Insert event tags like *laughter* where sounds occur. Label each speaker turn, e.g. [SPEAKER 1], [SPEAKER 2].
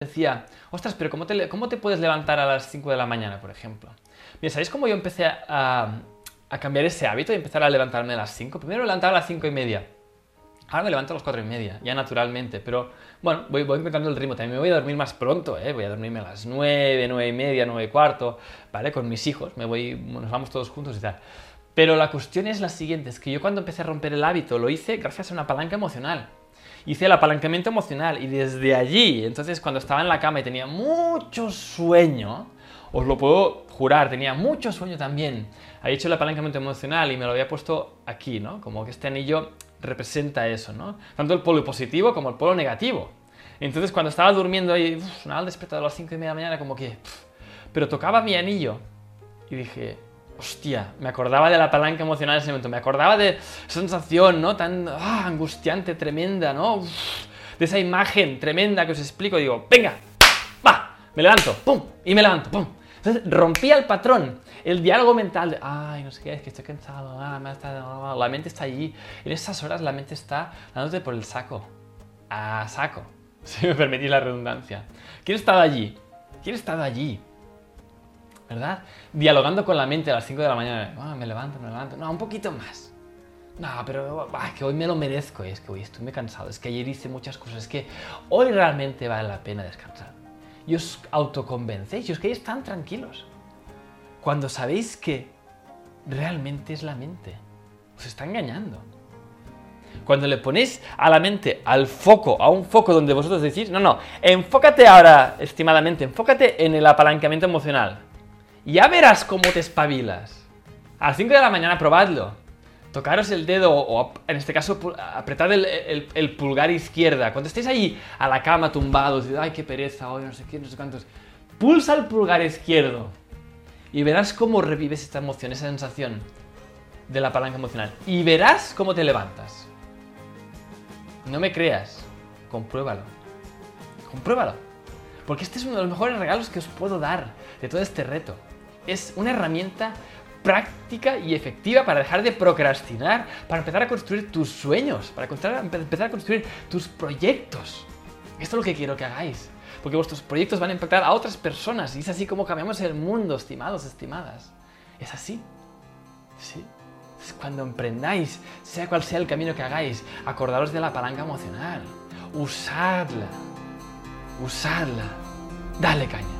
[SPEAKER 1] decía, ostras, pero ¿cómo te, ¿cómo te puedes levantar a las 5 de la mañana, por ejemplo? Mira, ¿sabéis cómo yo empecé a, cambiar ese hábito y empezar a levantarme a las 5? Primero me levantaba a las 5 y media. Ahora me levanto a las 4 y media, ya naturalmente. Pero bueno, voy, voy el ritmo. También me voy a dormir más pronto, ¿eh? Voy a dormirme a las 9, 9 y media, 9 y cuarto, ¿vale? Con mis hijos. Me voy, nos vamos todos juntos y tal. Pero la cuestión es la siguiente, es que yo cuando empecé a romper el hábito lo hice gracias a una palanca emocional hice el apalancamiento emocional y desde allí, entonces cuando estaba en la cama y tenía mucho sueño, os lo puedo jurar, tenía mucho sueño también. Había hecho el apalancamiento emocional y me lo había puesto aquí, ¿no? Como que este anillo representa eso, ¿no? Tanto el polo positivo como el polo negativo. Entonces cuando estaba durmiendo ahí, uf, sonaba el despertador a las 5 y media de la mañana, como que... pero tocaba mi anillo y dije, hostia, me acordaba de la palanca emocional en ese momento, me acordaba de esa sensación, ¿no? Tan ah, angustiante, tremenda, ¿no? de esa imagen tremenda que os explico, digo, venga, va, me levanto, pum, y me levanto, pum. Entonces rompía el patrón, el diálogo mental de, ay, no sé qué, es que estoy cansado, ah, me está... la mente está allí. En esas horas la mente está dándote por el saco, a saco, *laughs* si me permitís la redundancia. ¿Quién estaba allí? ¿Quién estaba allí? ¿Verdad? Dialogando con la mente a las 5 de la mañana. Ah, me levanto, me levanto. No, un poquito más. No, pero ah, que hoy me lo merezco. Es que hoy muy cansado. Es que ayer hice muchas cosas. Es que hoy realmente vale la pena descansar. Y os autoconvencéis y os quedáis tan tranquilos. Cuando sabéis que realmente es la mente. Os está engañando. Cuando le ponéis a la mente al foco, a un foco donde vosotros decís, no, no, enfócate ahora, estimadamente, enfócate en el apalancamiento emocional ya verás cómo te espabilas. A las 5 de la mañana probadlo. Tocaros el dedo o en este caso apretad el, pulgar izquierda. Cuando estéis ahí a la cama tumbados y ay qué pereza hoy, no sé qué, no sé cuántos. Pulsa el pulgar izquierdo y verás cómo revives esta emoción, esa sensación de la palanca emocional. Y verás cómo te levantas. No me creas, compruébalo. Compruébalo. Porque este es uno de los mejores regalos que os puedo dar de todo este reto es una herramienta práctica y efectiva para dejar de procrastinar, para empezar a construir tus sueños, para empezar a construir tus proyectos. Esto es lo que quiero que hagáis, porque vuestros proyectos van a impactar a otras personas y es así como cambiamos el mundo, estimados, estimadas. Es así. Sí. Es cuando emprendáis, sea cual sea el camino que hagáis, acordaros de la palanca emocional. Usadla. Usadla. Dale caña.